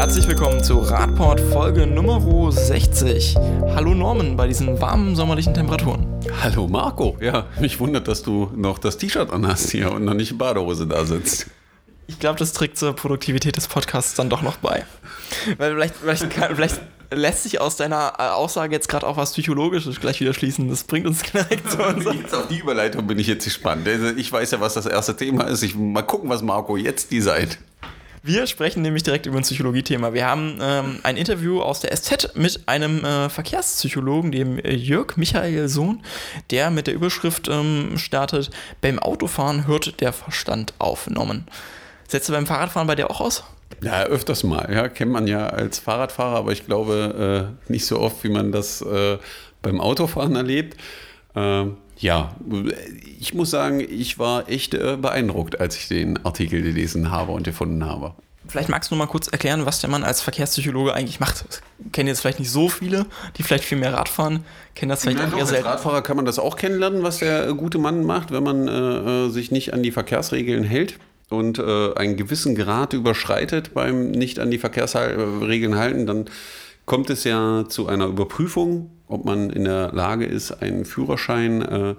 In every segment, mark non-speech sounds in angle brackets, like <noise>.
Herzlich willkommen zu Radport Folge Nummer 60. Hallo Norman bei diesen warmen sommerlichen Temperaturen. Hallo Marco. Ja, mich wundert, dass du noch das T-Shirt anhast hier und noch nicht in Badehose da sitzt. Ich glaube, das trägt zur Produktivität des Podcasts dann doch noch bei. Weil vielleicht, vielleicht, kann, vielleicht lässt sich aus deiner äh, Aussage jetzt gerade auch was Psychologisches gleich wieder schließen. Das bringt uns direkt zu uns. Jetzt auf die Überleitung bin ich jetzt gespannt. Also ich weiß ja, was das erste Thema ist. Ich mal gucken, was Marco jetzt die seid. Wir sprechen nämlich direkt über ein Psychologie-Thema. Wir haben ähm, ein Interview aus der SZ mit einem äh, Verkehrspsychologen, dem äh, Jörg Michael Sohn, der mit der Überschrift ähm, startet: Beim Autofahren hört der Verstand aufgenommen. Setzt du beim Fahrradfahren bei dir auch aus? Ja, öfters mal. Ja, kennt man ja als Fahrradfahrer, aber ich glaube äh, nicht so oft, wie man das äh, beim Autofahren erlebt. Ähm, ja, ich muss sagen, ich war echt äh, beeindruckt, als ich den Artikel gelesen habe und gefunden habe. Vielleicht magst du noch mal kurz erklären, was der Mann als Verkehrspsychologe eigentlich macht. Das kennen jetzt vielleicht nicht so viele, die vielleicht viel mehr Radfahren, kennen das vielleicht ja, auch doch, eher als selten. Radfahrer kann man das auch kennenlernen, was der gute Mann macht, wenn man äh, sich nicht an die Verkehrsregeln hält und äh, einen gewissen Grad überschreitet beim nicht an die Verkehrsregeln halten, dann kommt es ja zu einer Überprüfung, ob man in der Lage ist, einen Führerschein äh,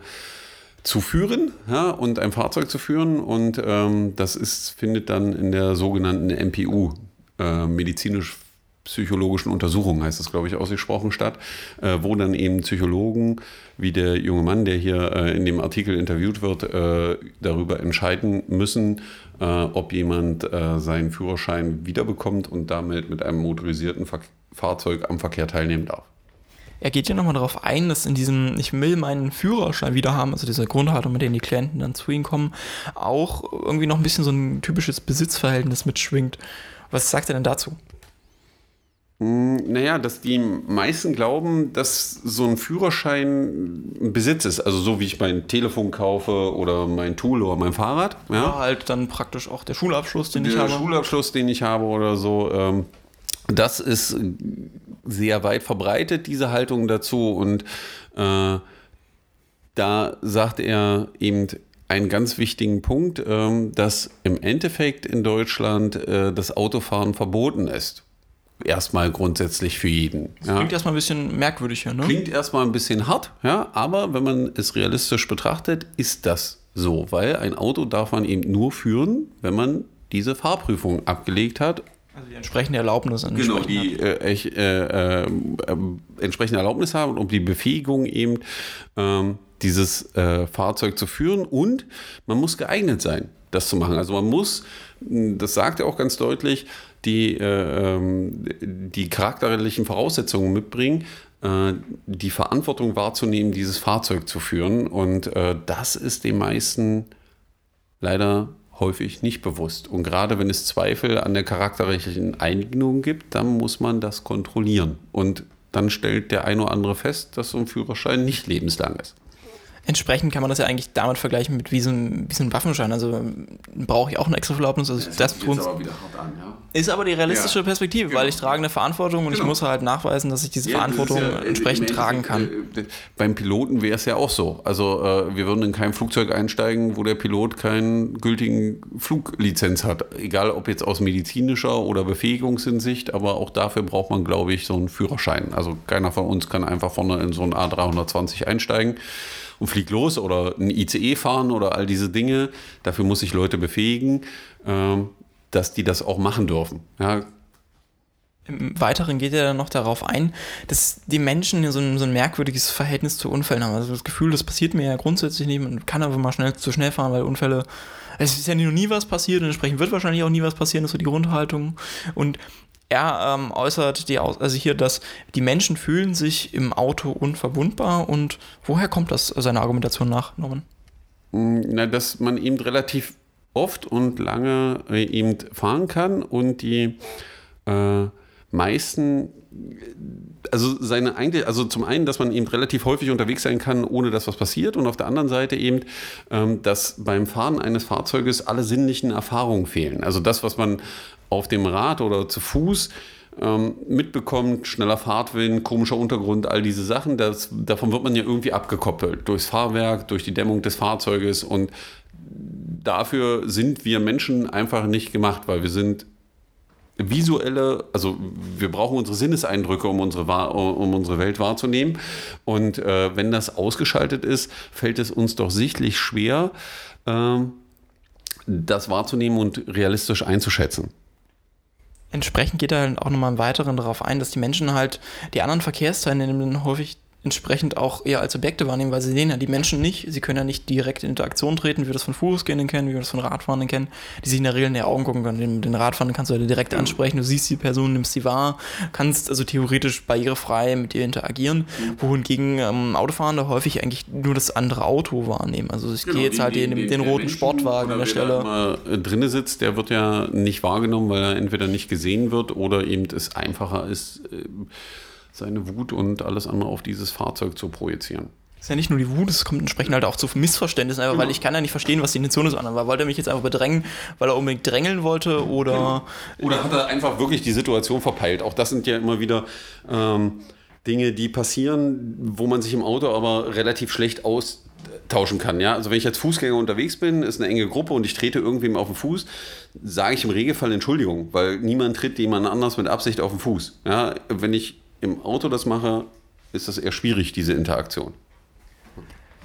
zu führen ja, und ein Fahrzeug zu führen. Und ähm, das ist, findet dann in der sogenannten MPU, äh, medizinisch psychologischen Untersuchung, heißt das, glaube ich, ausgesprochen statt, äh, wo dann eben Psychologen, wie der junge Mann, der hier äh, in dem Artikel interviewt wird, äh, darüber entscheiden müssen, äh, ob jemand äh, seinen Führerschein wiederbekommt und damit mit einem motorisierten Ver Fahrzeug am Verkehr teilnehmen darf. Er geht ja nochmal darauf ein, dass in diesem Ich will meinen Führerschein wieder haben, also dieser Grundhaltung, mit denen die Klienten dann zu ihm kommen, auch irgendwie noch ein bisschen so ein typisches Besitzverhältnis mitschwingt. Was sagt er denn dazu? Naja, dass die meisten glauben, dass so ein Führerschein ein Besitz ist. Also so wie ich mein Telefon kaufe oder mein Tool oder mein Fahrrad. Ja, Ja, halt dann praktisch auch der Schulabschluss, den ich der habe. Schulabschluss, den ich habe oder so. Ähm, das ist sehr weit verbreitet, diese Haltung dazu. Und äh, da sagt er eben einen ganz wichtigen Punkt, ähm, dass im Endeffekt in Deutschland äh, das Autofahren verboten ist. Erstmal grundsätzlich für jeden. Ja. Klingt erstmal ein bisschen merkwürdig, ja, ne? Klingt erstmal ein bisschen hart, ja, aber wenn man es realistisch betrachtet, ist das so, weil ein Auto darf man eben nur führen, wenn man diese Fahrprüfung abgelegt hat. Also die entsprechende Erlaubnis. Genau, entsprechend die hat. äh, echt, äh, äh, entsprechende Erlaubnis haben und um die Befähigung eben ähm, dieses äh, Fahrzeug zu führen und man muss geeignet sein, das zu machen. Also man muss, mh, das sagt er auch ganz deutlich, die, äh, ähm, die charakterlichen Voraussetzungen mitbringen, äh, die Verantwortung wahrzunehmen, dieses Fahrzeug zu führen. Und das ist den meisten leider häufig nicht bewusst. Und gerade wenn es Zweifel an der charakterlichen Eignung gibt, dann muss man das kontrollieren. Und dann stellt der eine oder andere fest, dass so ein Führerschein nicht lebenslang ist. Entsprechend kann man das ja eigentlich damit vergleichen mit wie so ein, wie so ein Waffenschein. Also brauche ich auch eine extra Erlaubnis. Also das, tun- wieder hart an, ja. ist aber die realistische Ja, Perspektive, genau. weil ich trage eine Verantwortung und ich Genau. muss halt nachweisen, dass ich diese Ja, Verantwortung ja, entsprechend tragen kann. Äh, Beim Piloten wäre es ja auch so. Also äh, wir würden in kein Flugzeug einsteigen, wo der Pilot keinen gültigen Fluglizenz hat. Egal ob jetzt aus medizinischer oder Befähigungshinsicht, aber auch dafür braucht man, glaube ich, so einen Führerschein. Also keiner von uns kann einfach vorne in so einen A320 einsteigen und fliegt los oder ein ICE fahren oder all diese Dinge. Dafür muss ich Leute befähigen, ähm, dass die das auch machen dürfen. Ja, Im Weiteren geht er dann noch darauf ein, dass die Menschen so ein, so ein merkwürdiges Verhältnis zu Unfällen haben. Also das Gefühl, das passiert mir ja grundsätzlich nicht. Man kann aber mal schnell zu schnell fahren, weil Unfälle. Es ist ja noch nie was passiert und entsprechend wird wahrscheinlich auch nie was passieren, das ist so die Grundhaltung. Und er ähm, äußert die, also hier, dass die Menschen fühlen sich im Auto unverwundbar und woher kommt das seiner Argumentation nach, Norman? Na, dass man eben relativ oft und lange äh, eben fahren kann und die äh, meisten, also seine eigentlich, also zum einen, dass man eben relativ häufig unterwegs sein kann, ohne dass was passiert und auf der anderen Seite eben, ähm, dass beim Fahren eines Fahrzeuges alle sinnlichen Erfahrungen fehlen. Also das, was man auf dem Rad oder zu Fuß ähm, mitbekommt, schneller Fahrtwind, komischer Untergrund, all diese Sachen, das, davon wird man ja irgendwie abgekoppelt. Durchs Fahrwerk, durch die Dämmung des Fahrzeuges und dafür sind wir Menschen einfach nicht gemacht, weil wir sind visuelle, also wir brauchen unsere Sinneseindrücke, um unsere, um unsere Welt wahrzunehmen. Und äh, wenn das ausgeschaltet ist, fällt es uns doch sichtlich schwer, äh, das wahrzunehmen und realistisch einzuschätzen. Entsprechend geht er auch nochmal im Weiteren darauf ein, dass die Menschen halt die anderen Verkehrsteilnehmenden häufig entsprechend auch eher als Objekte wahrnehmen, weil sie sehen ja die Menschen nicht. Sie können ja nicht direkt in Interaktion treten, wie wir das von Fußgehenden kennen, wie wir das von Radfahrenden kennen, die sich in der Regel in die Augen gucken können. Den, den Radfahrenden kannst du ja direkt ansprechen, du siehst die Person, nimmst sie wahr, kannst also theoretisch barrierefrei mit ihr interagieren, wohingegen ähm, Autofahrende häufig eigentlich nur das andere Auto wahrnehmen. Also ich genau, gehe jetzt halt den, den, den roten Menschen, Sportwagen an der Stelle. Wer da drinne sitzt, der wird ja nicht wahrgenommen, weil er entweder nicht gesehen wird oder eben es einfacher ist, äh, seine Wut und alles andere auf dieses Fahrzeug zu projizieren. Das ist ja nicht nur die Wut, es kommt entsprechend halt auch zu Missverständnissen, einfach, genau. weil ich kann ja nicht verstehen, was die Intention ist. Weil wollte er mich jetzt einfach bedrängen, weil er unbedingt drängeln wollte oder... Genau. Oder hat er einfach wirklich die Situation verpeilt. Auch das sind ja immer wieder ähm, Dinge, die passieren, wo man sich im Auto aber relativ schlecht austauschen kann. Ja? Also wenn ich als Fußgänger unterwegs bin, ist eine enge Gruppe und ich trete irgendwem auf den Fuß, sage ich im Regelfall Entschuldigung, weil niemand tritt jemand anders mit Absicht auf den Fuß. Ja? Wenn ich im Auto das mache, ist das eher schwierig, diese Interaktion.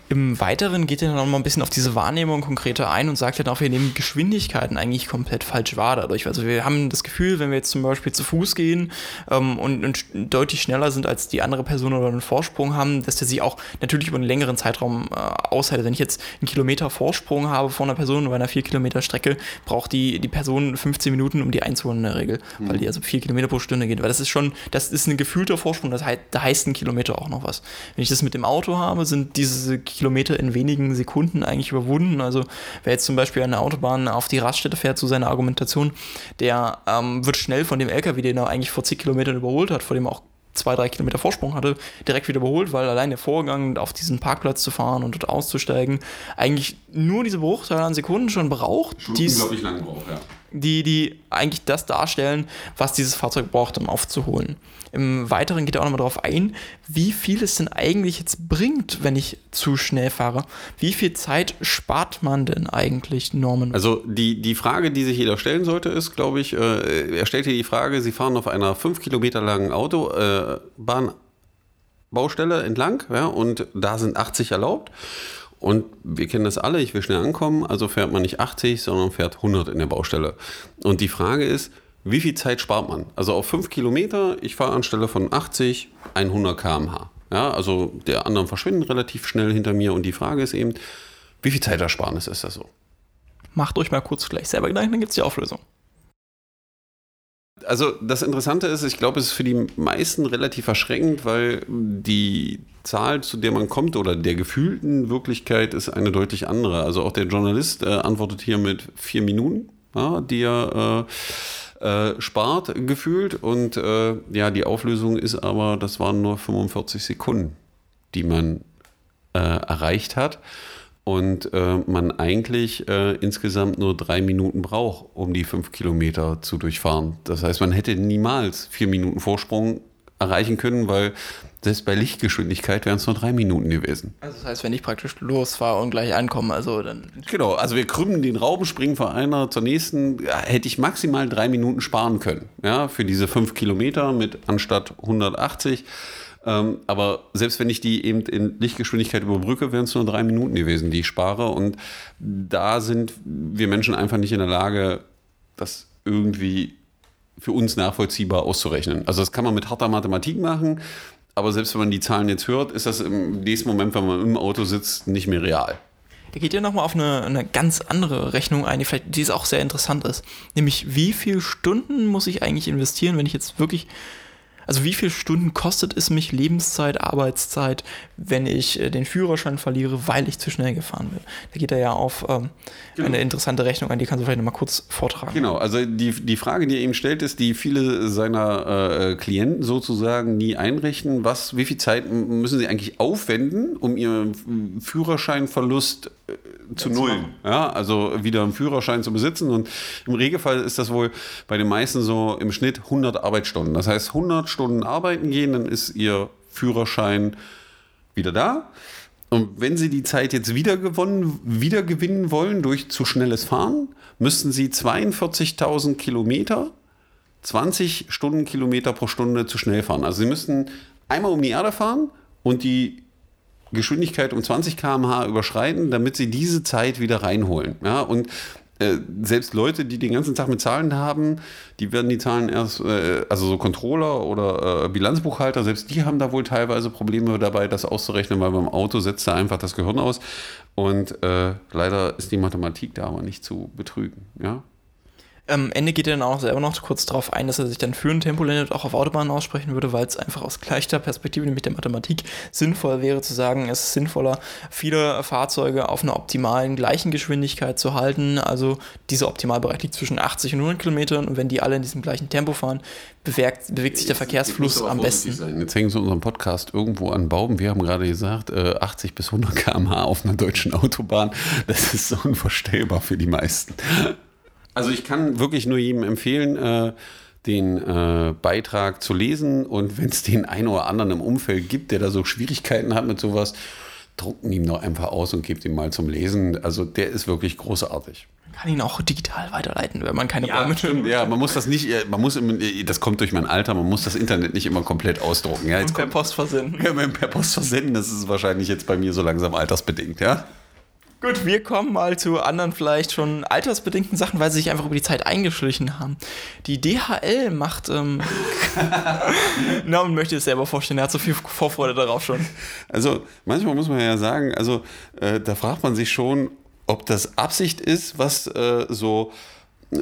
Im Weiteren geht er dann noch mal ein bisschen auf diese Wahrnehmung konkreter ein und sagt dann auch, wir nehmen Geschwindigkeiten eigentlich komplett falsch wahr dadurch. Also wir haben das Gefühl, wenn wir jetzt zum Beispiel zu Fuß gehen ähm, und, und, deutlich schneller sind als die andere Person oder einen Vorsprung haben, dass der sich auch natürlich über einen längeren Zeitraum äh, aushält. Wenn ich jetzt einen Kilometer Vorsprung habe vor einer Person bei einer 4 Kilometer Strecke, braucht die, die Person 15 Minuten, um die einzuholen in der Regel, mhm. weil die also 4 Kilometer pro Stunde geht. Weil das ist schon, das ist ein gefühlter Vorsprung, das heißt, da heißt ein Kilometer auch noch was. Wenn ich das mit dem Auto habe, sind diese Kilometer in wenigen Sekunden eigentlich überwunden. Also wer jetzt zum Beispiel an der Autobahn auf die Raststätte fährt, zu seiner Argumentation, der ähm, wird schnell von dem LKW, den er eigentlich vor zig Kilometern überholt hat, vor dem er auch zwei, drei Kilometer Vorsprung hatte, direkt wieder überholt, weil allein der Vorgang, auf diesen Parkplatz zu fahren und dort auszusteigen, eigentlich nur diese Bruchteile an Sekunden schon braucht. Schon unglaublich lang braucht, ja. Die, die eigentlich das darstellen, was dieses Fahrzeug braucht, um aufzuholen. Im Weiteren geht er auch nochmal darauf ein, wie viel es denn eigentlich jetzt bringt, wenn ich zu schnell fahre. Wie viel Zeit spart man denn eigentlich Normen? Also die, die Frage, die sich jeder stellen sollte, ist, glaube ich, äh, er stellt hier die Frage, Sie fahren auf einer fünf Kilometer langen Autobahnbaustelle äh, entlang ja, und da sind 80 erlaubt. Und wir kennen das alle, ich will schnell ankommen, also fährt man nicht 80, sondern fährt 100 in der Baustelle. Und die Frage ist, wie viel Zeit spart man? Also auf 5 Kilometer, ich fahre anstelle von 80, 100 km/h. Ja, also der anderen verschwinden relativ schnell hinter mir und die Frage ist eben, wie viel Zeitersparnis ist das so? Macht euch mal kurz gleich selber Gedanken, dann gibt es die Auflösung. Also das Interessante ist, ich glaube, es ist für die meisten relativ erschreckend, weil die Zahl, zu der man kommt oder der gefühlten Wirklichkeit ist eine deutlich andere. Also auch der Journalist äh, antwortet hier mit vier Minuten, ja, die er äh, äh, spart gefühlt. Und äh, ja, die Auflösung ist aber, das waren nur 45 Sekunden, die man äh, erreicht hat. Und äh, man eigentlich äh, insgesamt nur drei Minuten braucht, um die fünf Kilometer zu durchfahren. Das heißt, man hätte niemals vier Minuten Vorsprung erreichen können, weil selbst bei Lichtgeschwindigkeit wären es nur drei Minuten gewesen. Also das heißt, wenn ich praktisch losfahre und gleich ankomme, also dann. Genau, also wir krümmen den Raum, springen von einer zur nächsten, ja, hätte ich maximal drei Minuten sparen können. Ja, für diese fünf Kilometer mit anstatt 180. Ähm, aber selbst wenn ich die eben in Lichtgeschwindigkeit überbrücke, wären es nur drei Minuten gewesen, die ich spare. Und da sind wir Menschen einfach nicht in der Lage, das irgendwie für uns nachvollziehbar auszurechnen. Also das kann man mit harter Mathematik machen, aber selbst wenn man die Zahlen jetzt hört, ist das im nächsten Moment, wenn man im Auto sitzt, nicht mehr real. Er geht ja nochmal auf eine, eine ganz andere Rechnung ein, die vielleicht die auch sehr interessant ist. Nämlich, wie viele Stunden muss ich eigentlich investieren, wenn ich jetzt wirklich also wie viele Stunden kostet es mich Lebenszeit, Arbeitszeit, wenn ich äh, den Führerschein verliere, weil ich zu schnell gefahren bin? Da geht er ja auf ähm, genau. eine interessante Rechnung ein, die kannst du vielleicht nochmal kurz vortragen. Genau, also die, die Frage, die er ihm stellt, ist, die viele seiner äh, Klienten sozusagen nie einrichten. Was, wie viel Zeit müssen sie eigentlich aufwenden, um ihren Führerscheinverlust äh, zu nullen? Ja, also wieder einen Führerschein zu besitzen. Und im Regelfall ist das wohl bei den meisten so im Schnitt 100 Arbeitsstunden. Das heißt, 100 Stunden arbeiten gehen, dann ist ihr Führerschein wieder da. Und wenn Sie die Zeit jetzt wieder, gewonnen, wieder gewinnen wollen durch zu schnelles Fahren, müssten Sie 42.000 Kilometer 20 Stundenkilometer pro Stunde zu schnell fahren. Also sie müssten einmal um die Erde fahren und die Geschwindigkeit um 20 km/h überschreiten, damit sie diese Zeit wieder reinholen. Ja, und äh, selbst Leute, die den ganzen Tag mit Zahlen haben, die werden die Zahlen erst, äh, also so Controller oder äh, Bilanzbuchhalter, selbst die haben da wohl teilweise Probleme dabei, das auszurechnen, weil beim Auto setzt da einfach das Gehirn aus. Und äh, leider ist die Mathematik da aber nicht zu betrügen. Ja? Am Ende geht er dann auch selber noch kurz darauf ein, dass er sich dann für ein Tempolimit auch auf Autobahnen aussprechen würde, weil es einfach aus gleicher Perspektive, nämlich der Mathematik, sinnvoll wäre zu sagen, es ist sinnvoller, viele Fahrzeuge auf einer optimalen gleichen Geschwindigkeit zu halten. Also dieser Optimalbereich liegt zwischen 80 und 100 Kilometern und wenn die alle in diesem gleichen Tempo fahren, bewegt, bewegt sich der Verkehrsfluss am besten. Sein. Jetzt hängen sie unserem Podcast irgendwo an Baum. Wir haben gerade gesagt, 80 bis 100 km/h auf einer deutschen Autobahn. Das ist so unvorstellbar für die meisten. Also ich kann wirklich nur jedem empfehlen, äh, den äh, Beitrag zu lesen und wenn es den einen oder anderen im Umfeld gibt, der da so Schwierigkeiten hat mit sowas, drucken ihm doch einfach aus und gebt ihm mal zum Lesen. Also der ist wirklich großartig. Man kann ihn auch digital weiterleiten, wenn man keine ja, Bäume stimmt, Ja, man muss das nicht, äh, man muss, das kommt durch mein Alter, man muss das Internet nicht immer komplett ausdrucken. Ja, jetzt und per Post versenden. <laughs> Ja, per Post versenden, das ist wahrscheinlich jetzt bei mir so langsam altersbedingt, ja. Gut, wir kommen mal zu anderen vielleicht schon altersbedingten Sachen, weil sie sich einfach über die Zeit eingeschlichen haben. Die DHL macht, ähm, <laughs> Norman möchte es selber vorstellen, er hat so viel Vorfreude darauf schon. Also manchmal muss man ja sagen, also äh, da fragt man sich schon, ob das Absicht ist, was äh, so äh,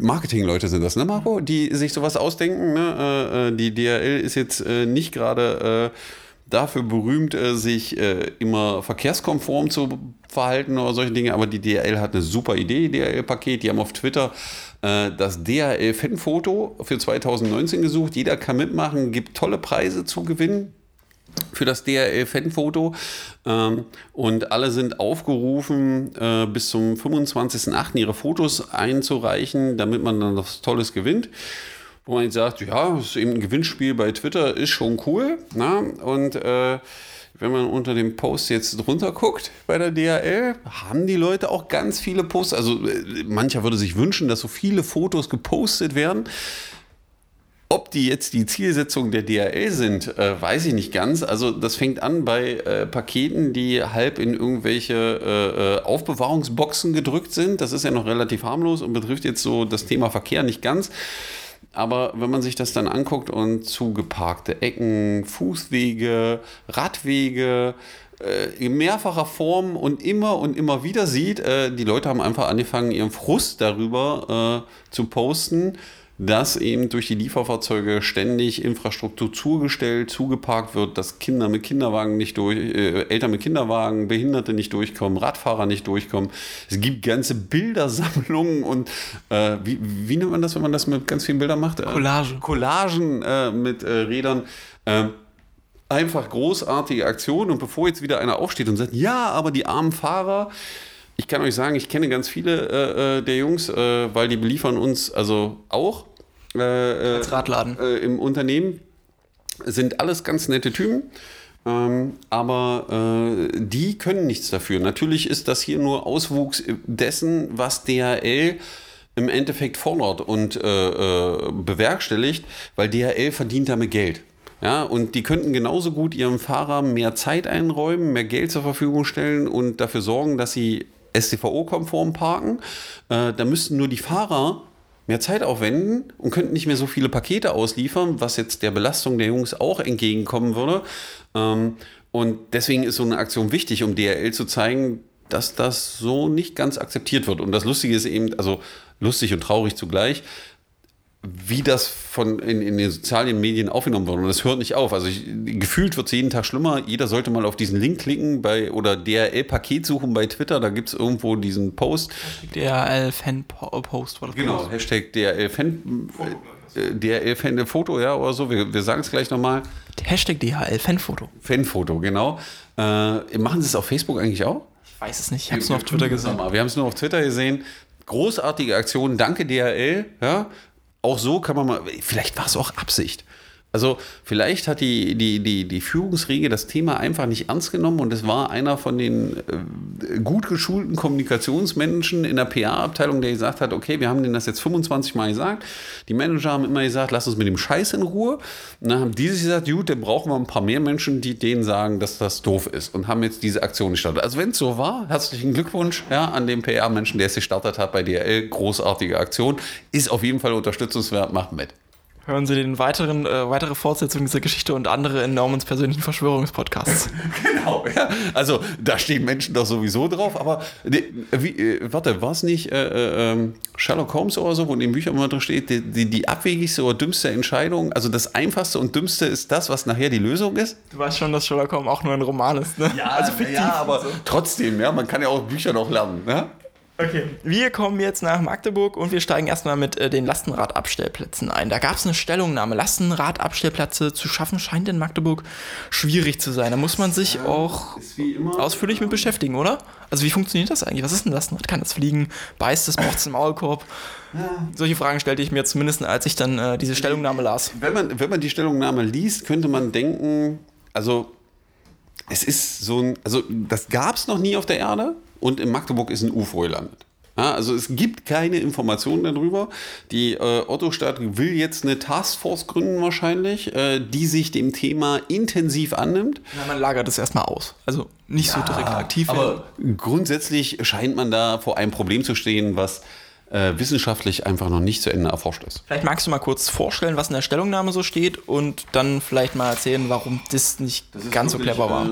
Marketingleute sind das, ne, Marco? Die sich sowas ausdenken. Ne? Äh, äh, die DHL ist jetzt nicht gerade dafür berühmt, äh, sich äh, immer verkehrskonform zu verhalten oder solche Dinge. Aber die DHL hat eine super Idee, DHL-Paket. Die haben auf Twitter äh, das DHL-Fanfoto für 2019 gesucht. Jeder kann mitmachen, gibt tolle Preise zu gewinnen für das DRL-Fanfoto ähm, und alle sind aufgerufen, bis zum 25.08. ihre Fotos einzureichen, damit man dann was Tolles gewinnt wo man sagt, ja, ist eben ein Gewinnspiel bei Twitter, ist schon cool. Na? Und äh, wenn man unter dem Post jetzt drunter guckt bei der DHL, haben die Leute auch ganz viele Posts. Also äh, mancher würde sich wünschen, dass so viele Fotos gepostet werden. Ob die jetzt die Zielsetzung der DHL sind, äh, weiß ich nicht ganz. Also das fängt an bei äh, Paketen, die halb in irgendwelche äh, äh Aufbewahrungsboxen gedrückt sind. Das ist ja noch relativ harmlos und betrifft jetzt so das Thema Verkehr nicht ganz. Aber wenn man sich das dann anguckt und zugeparkte Ecken, Fußwege, Radwege, äh, in mehrfacher Form und immer und immer wieder sieht, äh, die Leute haben einfach angefangen, ihren Frust darüber äh, zu posten dass eben durch die Lieferfahrzeuge ständig Infrastruktur zugestellt, zugeparkt wird, dass Kinder mit Kinderwagen nicht durch, äh, Eltern mit Kinderwagen, Behinderte nicht durchkommen, Radfahrer nicht durchkommen. Es gibt ganze Bildersammlungen und äh, wie, wie nennt man das, wenn man das mit ganz vielen Bildern macht? Äh, Collage. Collagen äh, mit äh, Rädern. Ähm, einfach großartige Aktion und bevor jetzt wieder einer aufsteht und sagt, ja, aber die armen Fahrer, ich kann euch sagen, ich kenne ganz viele äh, äh, der Jungs, äh, weil die beliefern uns also auch äh, äh als Radladen äh, im Unternehmen. Sind alles ganz nette Typen. Ähm, aber die können nichts dafür. Natürlich ist das hier nur Auswuchs dessen, was DHL im Endeffekt fordert und bewerkstelligt, weil DHL verdient damit Geld. Ja, und die könnten genauso gut ihrem Fahrer mehr Zeit einräumen, mehr Geld zur Verfügung stellen und dafür sorgen, dass sie STVO-konform parken. Äh, da müssten nur die Fahrer mehr Zeit aufwenden und könnten nicht mehr so viele Pakete ausliefern, was jetzt der Belastung der Jungs auch entgegenkommen würde. Ähm, und deswegen ist so eine Aktion wichtig, um DRL zu zeigen, dass das so nicht ganz akzeptiert wird. Und das Lustige ist eben, also lustig und traurig zugleich, wie das von in, in, den sozialen Medien aufgenommen wird. Und das hört nicht auf. Also ich, gefühlt wird es jeden Tag schlimmer. Jeder sollte mal auf diesen Link klicken bei oder DRL-Paket suchen bei Twitter. Da gibt es irgendwo diesen Post. DRL-Fan-Post. Genau, Hashtag DRL-Fan. Äh, DRL-Fan-Foto, ja, oder so. Wir, wir sagen es gleich nochmal. Hashtag DHL-Fanfoto. Fanfoto, genau. Äh, machen Sie es auf Facebook eigentlich auch? Ich weiß es nicht. Ich habe es nur auf Twitter gesehen. Wir haben es nur auf Twitter gesehen. Großartige Aktion. Danke DHL. Ja, auch so kann man mal, vielleicht war es auch Absicht. Also vielleicht hat die, die, die, die Führungsriege das Thema einfach nicht ernst genommen und es war einer von den äh, gut geschulten Kommunikationsmenschen in der PR-Abteilung, der gesagt hat, okay, wir haben denen das jetzt 25 Mal gesagt. Die Manager haben immer gesagt, lass uns mit dem Scheiß in Ruhe. Und dann haben die sich gesagt, gut, dann brauchen wir ein paar mehr Menschen, die denen sagen, dass das doof ist und haben jetzt diese Aktion gestartet. Also wenn es so war, herzlichen Glückwunsch ja, an den PR-Menschen, der es gestartet hat bei DRL. Großartige Aktion. Ist auf jeden Fall unterstützenswert, macht mit. Hören Sie den weiteren, äh, weitere Fortsetzung dieser Geschichte und andere in Normans persönlichen Verschwörungspodcasts. <laughs> genau, ja. Also da stehen Menschen doch sowieso drauf, aber die, wie, äh, warte, war es nicht äh, äh, ähm, Sherlock Holmes oder so, wo in den Büchern immer drin steht, die, die, die, abwegigste oder dümmste Entscheidung, also das einfachste und dümmste ist das, was nachher die Lösung ist? Du weißt schon, dass Sherlock Holmes auch nur ein Roman ist, ne? Ja, also fiktiv ja aber so. trotzdem, ja, man kann ja auch Bücher noch lernen, ne? Okay. Wir kommen jetzt nach Magdeburg und wir steigen erstmal mit äh, den Lastenradabstellplätzen ein. Da gab es eine Stellungnahme. Lastenradabstellplätze zu schaffen scheint in Magdeburg schwierig zu sein. Da muss man sich ja, auch ausführlich mit beschäftigen, oder? Also wie funktioniert das eigentlich? Was ist ein Lastenrad? Kann das fliegen? Beißt es? Braucht es einen Maulkorb? Ja. Solche Fragen stellte ich mir zumindest, als ich dann äh, diese Stellungnahme las. Wenn man, wenn man die Stellungnahme liest, könnte man denken, also es ist so ein, also das gab es noch nie auf der Erde und in Magdeburg ist ein UFO gelandet. Ja, also es gibt keine Informationen darüber. Die äh, Otto-Stadt will jetzt eine Taskforce gründen wahrscheinlich, äh, die sich dem Thema intensiv annimmt. Ja, man lagert es erstmal aus. Also nicht ja, so direkt aktiv. Aber grundsätzlich scheint man da vor einem Problem zu stehen, was äh, wissenschaftlich einfach noch nicht zu Ende erforscht ist. Vielleicht magst du mal kurz vorstellen, was in der Stellungnahme so steht und dann vielleicht mal erzählen, warum das nicht das ganz so clever war.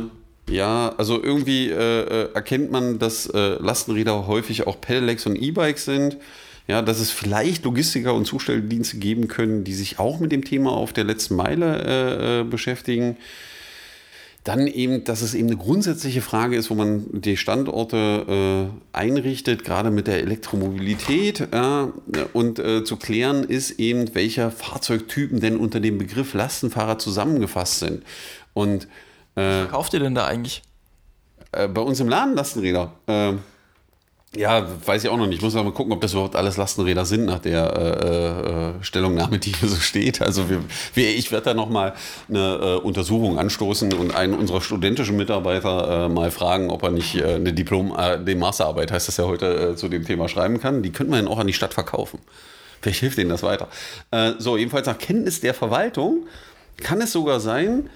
Ja, also irgendwie äh, äh, erkennt man, dass äh, Lastenräder häufig auch Pedelecs und E-Bikes sind. Ja, dass es vielleicht Logistiker und Zustelldienste geben können, die sich auch mit dem Thema auf der letzten Meile äh, äh beschäftigen. Dann eben, dass es eben eine grundsätzliche Frage ist, wo man die Standorte äh, einrichtet, gerade mit der Elektromobilität. Äh, und äh, zu klären ist eben, welcher Fahrzeugtypen denn unter dem Begriff Lastenfahrer zusammengefasst sind. Und äh, Kauft ihr denn da eigentlich? Äh, bei uns im Laden Lastenräder. Äh, ja, weiß ich auch noch nicht. Ich muss mal gucken, ob das überhaupt alles Lastenräder sind nach der äh, äh, Stellungnahme, die hier so steht. Also wir, wir, ich werde da nochmal eine äh, Untersuchung anstoßen und einen unserer studentischen Mitarbeiter mal fragen, ob er nicht eine Diplom, die Masterarbeit heißt das ja heute, zu dem Thema schreiben kann. Die könnte man dann auch an die Stadt verkaufen. Vielleicht hilft denen das weiter. so, jedenfalls nach Kenntnis der Verwaltung kann es sogar sein,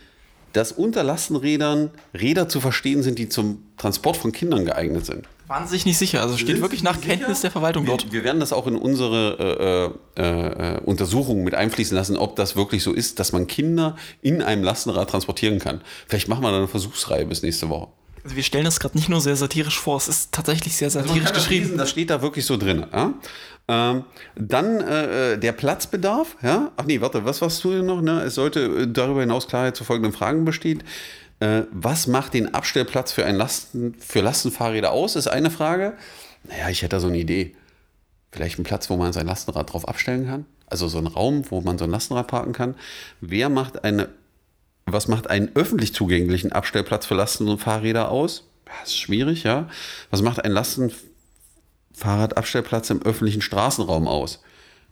dass unter Lastenrädern Räder zu verstehen sind, die zum Transport von Kindern geeignet sind. Waren Sie sich nicht sicher? Also steht wirklich nach Kenntnis der Verwaltung wir, dort. Wir werden das auch in unsere äh, äh, äh, Untersuchungen mit einfließen lassen, ob das wirklich so ist, dass man Kinder in einem Lastenrad transportieren kann. Vielleicht machen wir da eine Versuchsreihe bis nächste Woche. Also wir stellen das gerade nicht nur sehr satirisch vor, es ist tatsächlich sehr satirisch also geschrieben. Lesen, das steht da wirklich so drin. Ja? Ähm, dann äh, äh, der Platzbedarf. Ja? Ach nee, warte, was warst du denn noch? Ne? Es sollte äh, darüber hinaus Klarheit zu folgenden Fragen bestehen. Äh, was macht den Abstellplatz für, ein Lasten, für Lastenfahrräder aus, ist eine Frage. Naja, ich hätte da so eine Idee. Vielleicht ein Platz, wo man sein Lastenrad drauf abstellen kann. Also so ein Raum, wo man so ein Lastenrad parken kann. Wer macht eine was macht einen öffentlich zugänglichen Abstellplatz für Lasten- und Fahrräder aus? Das ist schwierig, ja. Was macht ein Lastenfahrradabstellplatz im öffentlichen Straßenraum aus?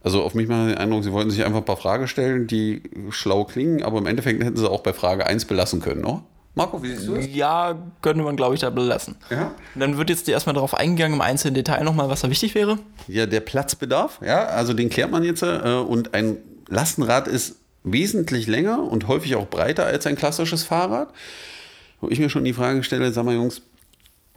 Also auf mich macht den Eindruck, sie wollten sich einfach ein paar Fragen stellen, die schlau klingen, aber im Endeffekt hätten sie auch bei Frage 1 belassen können, oder? Marco, wie siehst du das? Ja, könnte man, glaube ich, da belassen. Ja. Dann wird jetzt erstmal darauf eingegangen, im einzelnen Detail nochmal, was da wichtig wäre. Ja, der Platzbedarf, ja, also den klärt man jetzt. Äh, und ein Lastenrad ist wesentlich länger und häufig auch breiter als ein klassisches Fahrrad. Wo ich mir schon die Frage stelle, sag mal Jungs,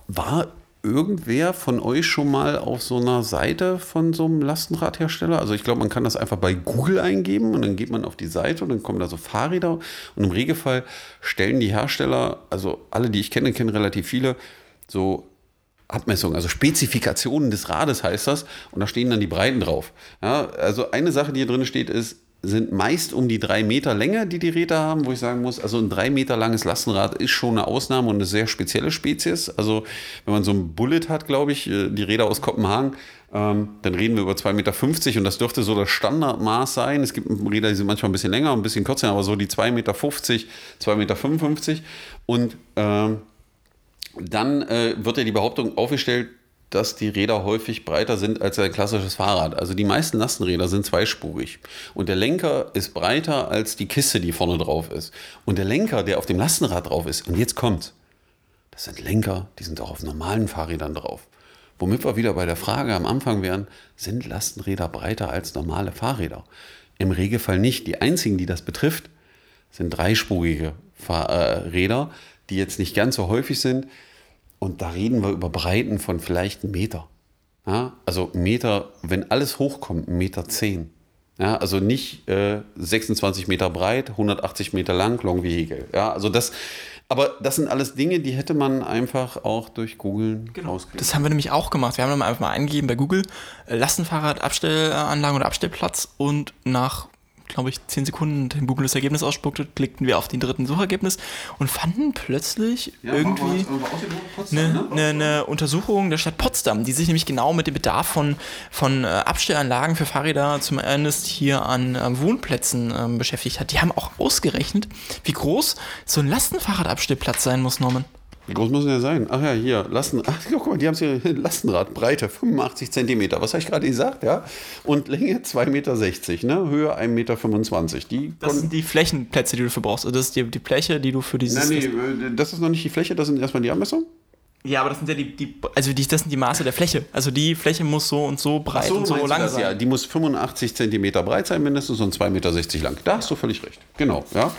war irgendwer von euch schon mal auf so einer Seite von so einem Lastenradhersteller? Also ich glaube, man kann das einfach bei Google eingeben und dann geht man auf die Seite und dann kommen da so Fahrräder und im Regelfall stellen die Hersteller, also alle, die ich kenne, kennen relativ viele, so Abmessungen, also Spezifikationen des Rades heißt das und da stehen dann die Breiten drauf. Ja, also eine Sache, die hier drin steht, ist, sind meist um die drei Meter Länge, die die Räder haben, wo ich sagen muss, also ein drei Meter langes Lastenrad ist schon eine Ausnahme und eine sehr spezielle Spezies. Also wenn man so ein Bullet hat, glaube ich, äh, die Räder aus Kopenhagen, ähm, dann reden wir über 2,50 Meter und das dürfte so das Standardmaß sein. Es gibt Räder, die sind manchmal ein bisschen länger, ein bisschen kürzer, aber so die 2,50 Meter, 2,55 Meter. Und ähm, dann äh, wird ja die Behauptung aufgestellt, dass die Räder häufig breiter sind als ein klassisches Fahrrad. Also die meisten Lastenräder sind zweispurig. Und der Lenker ist breiter als die Kiste, die vorne drauf ist. Und der Lenker, der auf dem Lastenrad drauf ist, und jetzt kommt, das sind Lenker, die sind auch auf normalen Fahrrädern drauf. Womit wir wieder bei der Frage am Anfang wären, sind Lastenräder breiter als normale Fahrräder? Im Regelfall nicht. Die einzigen, die das betrifft, sind dreispurige Fahrräder, die jetzt nicht ganz so häufig sind. Und da reden wir über Breiten von vielleicht einem Meter. Ja, also Meter, wenn alles hochkommt, Meter zehn. Ja, also nicht äh, 26 Meter breit, 180 Meter lang, Long Vehicle. Ja, also das, aber das sind alles Dinge, die hätte man einfach auch durch Googlen genau. rauskriegen. Das haben wir nämlich auch gemacht. Wir haben dann einfach mal eingegeben bei Google äh, Lastenfahrrad, Abstellanlagen oder Abstellplatz und nach glaube ich, zehn Sekunden dem Google das Ergebnis ausspuckte, klickten wir auf den dritten Suchergebnis und fanden plötzlich ja, irgendwie eine, ne? eine, Untersuchung der Stadt Potsdam, die sich nämlich genau mit dem Bedarf von, von äh, Abstellanlagen für Fahrräder zumindest hier an äh, Wohnplätzen äh, beschäftigt hat. Die haben auch ausgerechnet, wie groß so ein Lastenfahrradabstellplatz sein muss, Norman. Wie groß muss der sein? Ach ja, hier, Lasten, <laughs> ach, guck mal, die haben hier <laughs> Lastenradbreite, 85 Zentimeter. Was habe ich gerade gesagt, ja? Und Länge 2,60 Meter, ne? Höhe 1,25 Meter. Die das sind die Flächenplätze, die du für brauchst. Also das ist die, die Fläche, die du für dieses. Nein, nee, das ist noch nicht die Fläche, das sind erstmal die Anmessungen. Ja, aber das sind ja die, die also die, das sind die Maße der Fläche. Also die Fläche muss so und so breit so, und so lang sein. Ja, die muss 85 Zentimeter breit sein mindestens und 2,60 Meter lang. Da hast du völlig recht. Genau, ja.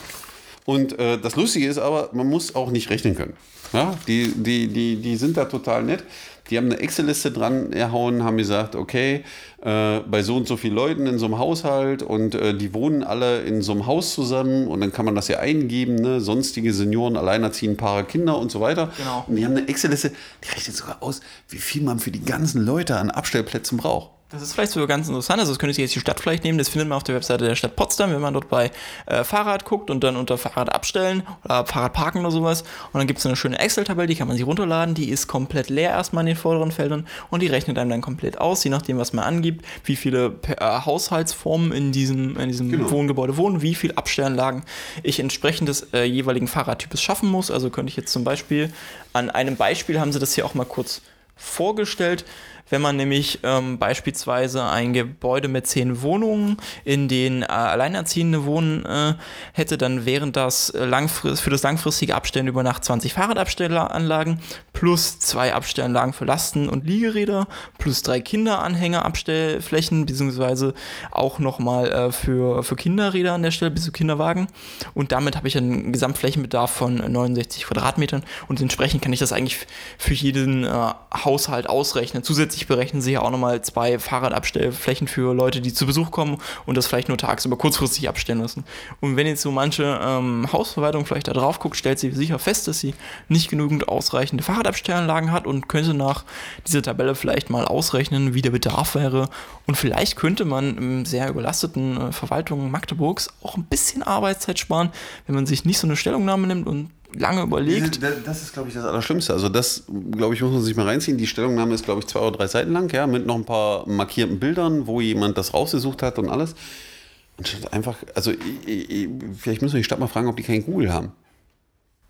Und äh, das Lustige ist aber, man muss auch nicht rechnen können. Ja, die, die, die, die sind da total nett. Die haben eine Excel-Liste dran erhauen, haben gesagt, okay, äh, bei so und so vielen Leuten in so einem Haushalt und äh, die wohnen alle in so einem Haus zusammen und dann kann man das ja eingeben, ne? sonstige Senioren, alleinerziehende Paare, Kinder und so weiter. Genau. Und die haben eine Excel-Liste, die rechnet sogar aus, wie viel man für die ganzen Leute an Abstellplätzen braucht. Das ist vielleicht sogar ganz interessant. Also, das könnte sich jetzt die Stadt vielleicht nehmen. Das findet man auf der Webseite der Stadt Potsdam, wenn man dort bei äh, Fahrrad guckt und dann unter Fahrrad abstellen oder Fahrrad parken oder sowas. Und dann gibt es eine schöne Excel-Tabelle, die kann man sich runterladen. Die ist komplett leer erstmal in den vorderen Feldern und die rechnet einem dann komplett aus, je nachdem, was man angibt, wie viele äh, Haushaltsformen in diesem, in diesem genau. Wohngebäude wohnen, wie viele Abstellanlagen ich entsprechend des äh, jeweiligen Fahrradtypes schaffen muss. Also könnte ich jetzt zum Beispiel an einem Beispiel haben sie das hier auch mal kurz vorgestellt. Wenn man nämlich ähm, beispielsweise ein Gebäude mit zehn Wohnungen, in denen äh, Alleinerziehende wohnen äh, hätte, dann wären das äh, langfrist für das langfristige Abstellen über Nacht 20 Fahrradabstellanlagen plus zwei Abstellanlagen für Lasten- und Liegeräder plus drei Kinderanhängerabstellflächen, beziehungsweise auch nochmal äh, für, für Kinderräder an der Stelle, bis zu Kinderwagen. Und damit habe ich einen Gesamtflächenbedarf von 69 Quadratmetern und entsprechend kann ich das eigentlich für jeden äh, Haushalt ausrechnen. Zusätzlich Zusätzlich berechnen sie ja auch nochmal zwei Fahrradabstellflächen für Leute, die zu Besuch kommen und das vielleicht nur tagsüber kurzfristig abstellen müssen. Und wenn jetzt so manche ähm, Hausverwaltung vielleicht da drauf guckt, stellt sie sicher fest, dass sie nicht genügend ausreichende Fahrradabstellanlagen hat und könnte nach dieser Tabelle vielleicht mal ausrechnen, wie der Bedarf wäre. Und vielleicht könnte man im sehr überlasteten äh, Verwaltungen Magdeburgs auch ein bisschen Arbeitszeit sparen, wenn man sich nicht so eine Stellungnahme nimmt und lange überlegt. Das ist, glaube ich, das Allerschlimmste. Also das, glaube ich, muss man sich mal reinziehen. Die Stellungnahme ist, glaube ich, zwei oder drei Seiten lang, ja, mit noch ein paar markierten Bildern, wo jemand das rausgesucht hat und alles. Und einfach, also vielleicht müssen wir die Stadt mal fragen, ob die kein Google haben.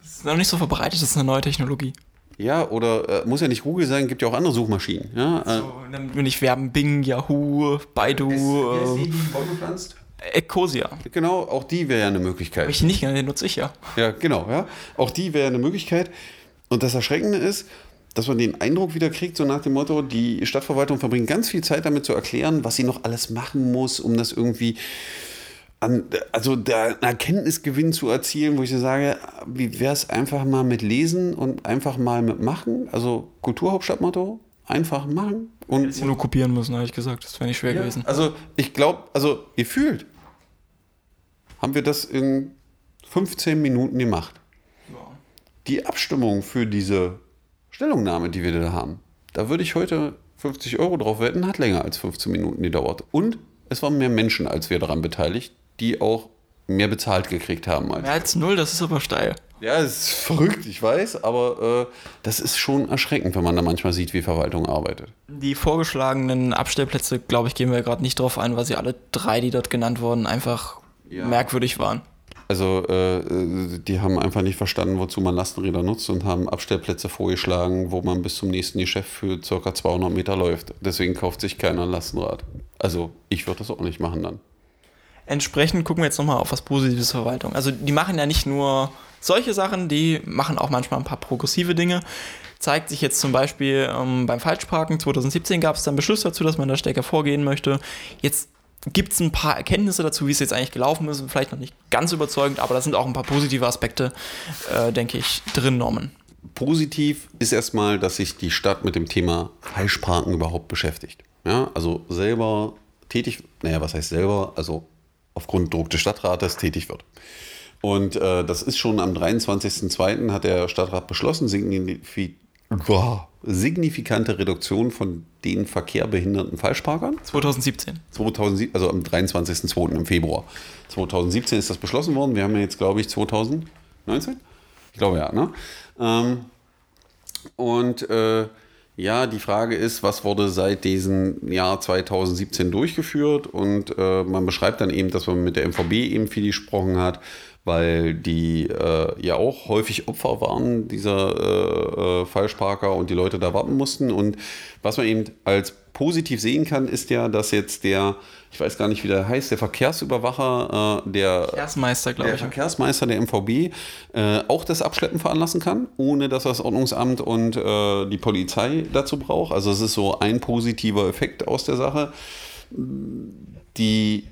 Das ist noch nicht so verbreitet, das ist eine neue Technologie. Ja, oder äh, muss ja nicht Google sein, gibt ja auch andere Suchmaschinen. Ja? So, dann will ich werben Bing, Yahoo, Baidu. Ist, äh, die, die pflanzt? Ecosia. Genau, auch die wäre ja eine Möglichkeit. Aber ich nicht, den nutze ich ja. Ja, genau, ja. Auch die wäre eine Möglichkeit. Und das Erschreckende ist, dass man den Eindruck wieder kriegt, so nach dem Motto, die Stadtverwaltung verbringt ganz viel Zeit damit zu erklären, was sie noch alles machen muss, um das irgendwie an, also der einen Erkenntnisgewinn zu erzielen, wo ich so sage, wie wäre es einfach mal mit Lesen und einfach mal mit Machen? Also Kulturhauptstadtmotto, einfach machen. Und Hätte nur kopieren müssen, habe ich gesagt. Das wäre nicht schwer ja, gewesen. Also ich glaube, also gefühlt haben wir das in 15 Minuten gemacht. Die Abstimmung für diese Stellungnahme, die wir da haben, da würde ich heute 50 Euro drauf wetten, hat länger als 15 Minuten gedauert. Und es waren mehr Menschen als wir daran beteiligt, die auch mehr bezahlt gekriegt haben. Als mehr als null, das ist aber steil. Ja, es ist verrückt, ich weiß, aber äh, das ist schon erschreckend, wenn man da manchmal sieht, wie Verwaltung arbeitet. Die vorgeschlagenen Abstellplätze, glaube ich, gehen wir gerade nicht drauf ein, weil sie alle drei, die dort genannt wurden, einfach ja. merkwürdig waren. Also äh, die haben einfach nicht verstanden, wozu man Lastenräder nutzt und haben Abstellplätze vorgeschlagen, wo man bis zum nächsten Geschäft für ca. 200 Meter läuft. Deswegen kauft sich keiner ein Lastenrad. Also ich würde das auch nicht machen dann. Entsprechend gucken wir jetzt nochmal auf was Positives Verwaltung. Also die machen ja nicht nur solche Sachen, die machen auch manchmal ein paar progressive Dinge. Zeigt sich jetzt zum Beispiel ähm, beim Falschparken 2017 gab es dann Beschluss dazu, dass man da stärker vorgehen möchte. Jetzt gibt es ein paar Erkenntnisse dazu, wie es jetzt eigentlich gelaufen ist. Vielleicht noch nicht ganz überzeugend, aber da sind auch ein paar positive Aspekte, äh, denke ich, drin genommen. Positiv ist erstmal, dass sich die Stadt mit dem Thema Falschparken überhaupt beschäftigt. Ja, also selber tätig, naja, was heißt selber? Also aufgrund Druck des Stadtrates tätig wird. Und äh, das ist schon am 23.02. hat der Stadtrat beschlossen, signifi signifikante Reduktion von den verkehrbehinderten Falschparkern. 2017. 2007, also am 23.02. im Februar. 2017 ist das beschlossen worden. Wir haben ja jetzt, glaube ich, 2019? Ich glaube ja, ne? Ähm, und äh, ja, die Frage ist, was wurde seit diesem Jahr 2017 durchgeführt? Und äh, man beschreibt dann eben, dass man mit der MVB eben viel gesprochen hat weil die äh, ja auch häufig Opfer waren dieser äh, äh, Falschparker und die Leute da warten mussten. Und was man eben als positiv sehen kann, ist ja, dass jetzt der, ich weiß gar nicht, wie der heißt, der Verkehrsüberwacher, äh, der Verkehrsmeister, glaube ich. Verkehrsmeister der MVB äh, auch das Abschleppen veranlassen kann, ohne dass das Ordnungsamt und äh, die Polizei dazu braucht. Also es ist so ein positiver Effekt aus der Sache. Die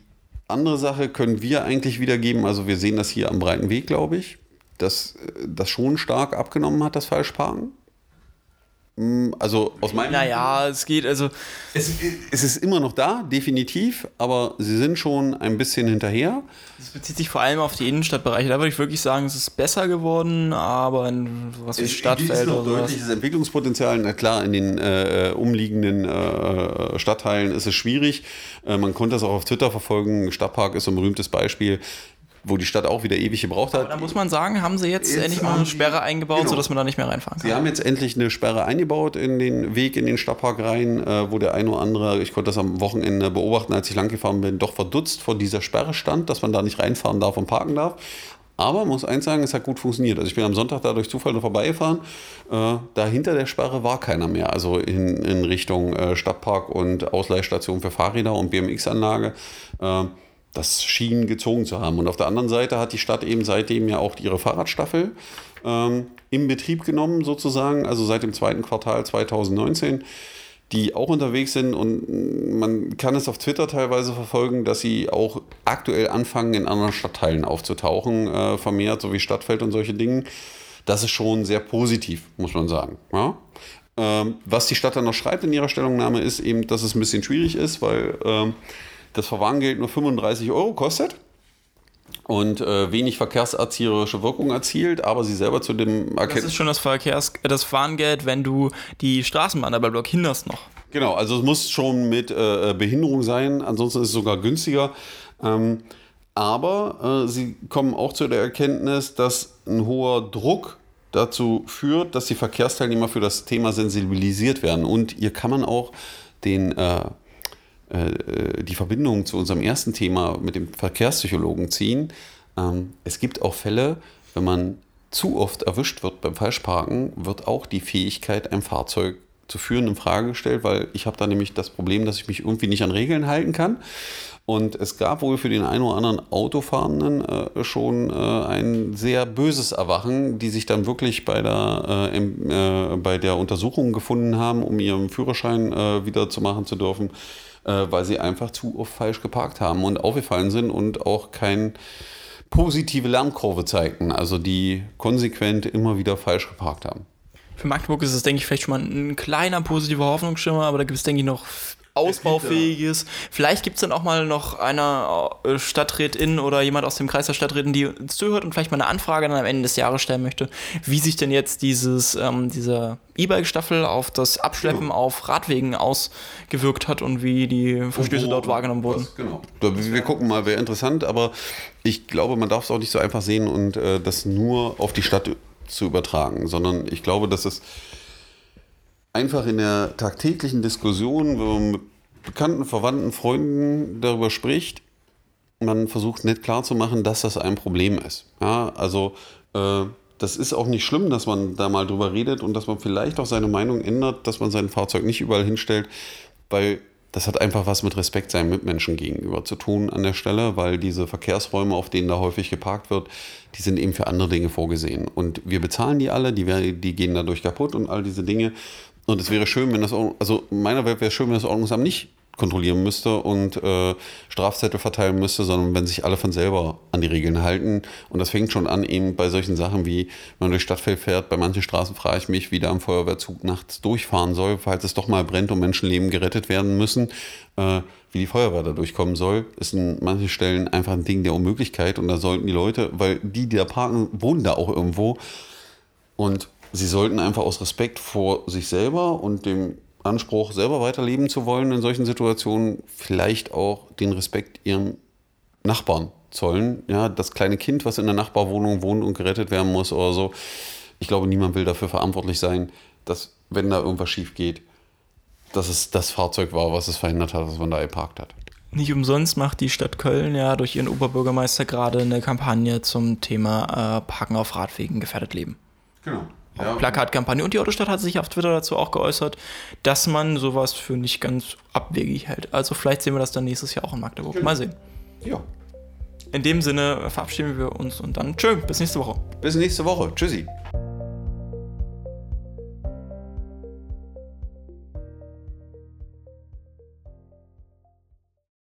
andere Sache können wir eigentlich wiedergeben. Also wir sehen das hier am breiten Weg, glaube ich, dass das schon stark abgenommen hat, das Falschparken. Hm, also aus meinem. Naja, es geht also. Es, es, ist immer noch da, definitiv, aber sie sind schon ein bisschen hinterher. Es bezieht sich vor allem auf die Innenstadtbereiche. Da würde ich wirklich sagen, es ist besser geworden, aber in was wie Stadtfeld oder sowas. deutliches Entwicklungspotenzial. Na klar, in den äh, umliegenden äh, Stadtteilen ist es schwierig. Äh, man konnte das auch auf Twitter verfolgen. Stadtpark ist so ein berühmtes Beispiel wo die Stadt auch wieder ewig gebraucht hat. Aber da muss man sagen, haben sie jetzt, jetzt endlich mal eine Sperre eingebaut, genau. sodass man da nicht mehr reinfahren kann. Sie haben jetzt endlich eine Sperre eingebaut in den Weg in den Stadtpark rein, äh, wo der eine oder andere, ich konnte das am Wochenende beobachten, als ich lang gefahren bin, doch verdutzt vor dieser Sperre stand, dass man da nicht reinfahren darf und parken darf. Aber muss eins sagen, es hat gut funktioniert. Also ich bin am Sonntag da durch Zufall noch vorbeigefahren. Äh, da hinter der Sperre war keiner mehr. Also in, in Richtung äh, Stadtpark und Ausleihstation für Fahrräder und BMX-Anlage. Äh, das schien gezogen zu haben. Und auf der anderen Seite hat die Stadt eben seitdem ja auch ihre Fahrradstaffel ähm, in Betrieb genommen, sozusagen, also seit dem zweiten Quartal 2019, die auch unterwegs sind. Und man kann es auf Twitter teilweise verfolgen, dass sie auch aktuell anfangen, in anderen Stadtteilen aufzutauchen, äh, vermehrt, so wie Stadtfeld und solche Dinge. Das ist schon sehr positiv, muss man sagen. Ja? Ähm, was die Stadt dann noch schreibt in ihrer Stellungnahme, ist eben, dass es ein bisschen schwierig ist, weil. Ähm, das Verwarngeld nur 35 Euro kostet und äh, wenig verkehrserzieherische Wirkung erzielt, aber sie selber zu dem Erkenntnis. Das ist schon das, Verkehrs das Warngeld, wenn du die Straßenbahn dabei blockierst noch. Genau, also es muss schon mit äh, Behinderung sein, ansonsten ist es sogar günstiger. Ähm, aber äh, sie kommen auch zu der Erkenntnis, dass ein hoher Druck dazu führt, dass die Verkehrsteilnehmer für das Thema sensibilisiert werden. Und hier kann man auch den äh, äh, die Verbindung zu unserem ersten Thema mit dem Verkehrspsychologen ziehen. Ähm, es gibt auch Fälle, wenn man zu oft erwischt wird beim Falschparken, wird auch die Fähigkeit, ein Fahrzeug zu führen, in Frage gestellt, weil ich habe da nämlich das Problem, dass ich mich irgendwie nicht an Regeln halten kann. Und es gab wohl für den einen oder anderen Autofahrenden äh, schon äh, ein sehr böses Erwachen, die sich dann wirklich bei der, äh, äh, bei der Untersuchung gefunden haben, um ihren Führerschein äh, wieder zu machen zu dürfen äh, weil sie einfach zu oft falsch geparkt haben und aufgefallen sind und auch keine positive Lernkurve zeigten, also die konsequent immer wieder falsch geparkt haben. Für Magdeburg ist es, denke ich, vielleicht schon mal ein kleiner positiver Hoffnungsschimmer, aber da gibt es, denke ich, noch ausbaufähiges. Vielleicht gibt es dann auch mal noch einer äh, Stadträtin oder jemand aus dem Kreis der Stadträten, die uns zuhört und vielleicht mal eine Anfrage dann am Ende des Jahres stellen möchte, wie sich denn jetzt dieses, ähm, diese E-Bike-Staffel auf das Abschleppen genau. auf Radwegen ausgewirkt hat und wie die Verstöße dort wahrgenommen wurden. Das, genau. Wir gucken mal, wäre interessant, aber ich glaube, man darf es auch nicht so einfach sehen und äh, das nur auf die Stadt zu übertragen, sondern ich glaube, dass es einfach in der tagtäglichen Diskussion, wenn man mit Bekannten, Verwandten, Freunden darüber spricht, man versucht nicht klarzumachen, dass das ein Problem ist. Ja, also äh, das ist auch nicht schlimm, dass man da mal drüber redet und dass man vielleicht auch seine Meinung ändert, dass man sein Fahrzeug nicht überall hinstellt, weil das hat einfach was mit Respekt seinen Mitmenschen gegenüber zu tun an der Stelle, weil diese Verkehrsräume, auf denen da häufig geparkt wird, die sind eben für andere Dinge vorgesehen. Und wir bezahlen die alle, die, die gehen dadurch kaputt und all diese Dinge. Und es wäre schön, wenn das, also meiner Welt wäre schön, wenn das Ordnungsamt nicht kontrollieren müsste und äh, Strafzettel verteilen müsste, sondern wenn sich alle von selber an die Regeln halten. Und das fängt schon an, eben bei solchen Sachen wie, wenn man durch Stadtfeld fährt, bei manchen Straßen frage ich mich, wie da am Feuerwehrzug nachts durchfahren soll, falls es doch mal brennt und Menschenleben gerettet werden müssen. Äh, wie die Feuerwehr da durchkommen soll, ist an manchen Stellen einfach ein Ding der Unmöglichkeit. Und da sollten die Leute, weil die, die da parken, wohnen da auch irgendwo. Und sie sollten einfach aus Respekt vor sich selber und dem Anspruch, selber weiterleben zu wollen in solchen Situationen, vielleicht auch den Respekt ihrem Nachbarn zollen. Ja, das kleine Kind, was in der Nachbarwohnung wohnt und gerettet werden muss oder so. Ich glaube, niemand will dafür verantwortlich sein, dass, wenn da irgendwas schief geht, dass es das Fahrzeug war, was es verhindert hat, dass man da geparkt hat. Nicht umsonst macht die Stadt Köln ja durch ihren Oberbürgermeister gerade eine Kampagne zum Thema äh, Parken auf Radwegen gefährdet leben. Genau ja. Plakatkampagne. Und die Autostadt hat sich auf Twitter dazu auch geäußert, dass man sowas für nicht ganz abwegig hält. Also vielleicht sehen wir das dann nächstes Jahr auch in Magdeburg. Genau. Mal sehen. Ja. In dem Sinne verabschieden wir uns und dann tschö, bis nächste Woche. Bis nächste Woche. Tschüssi.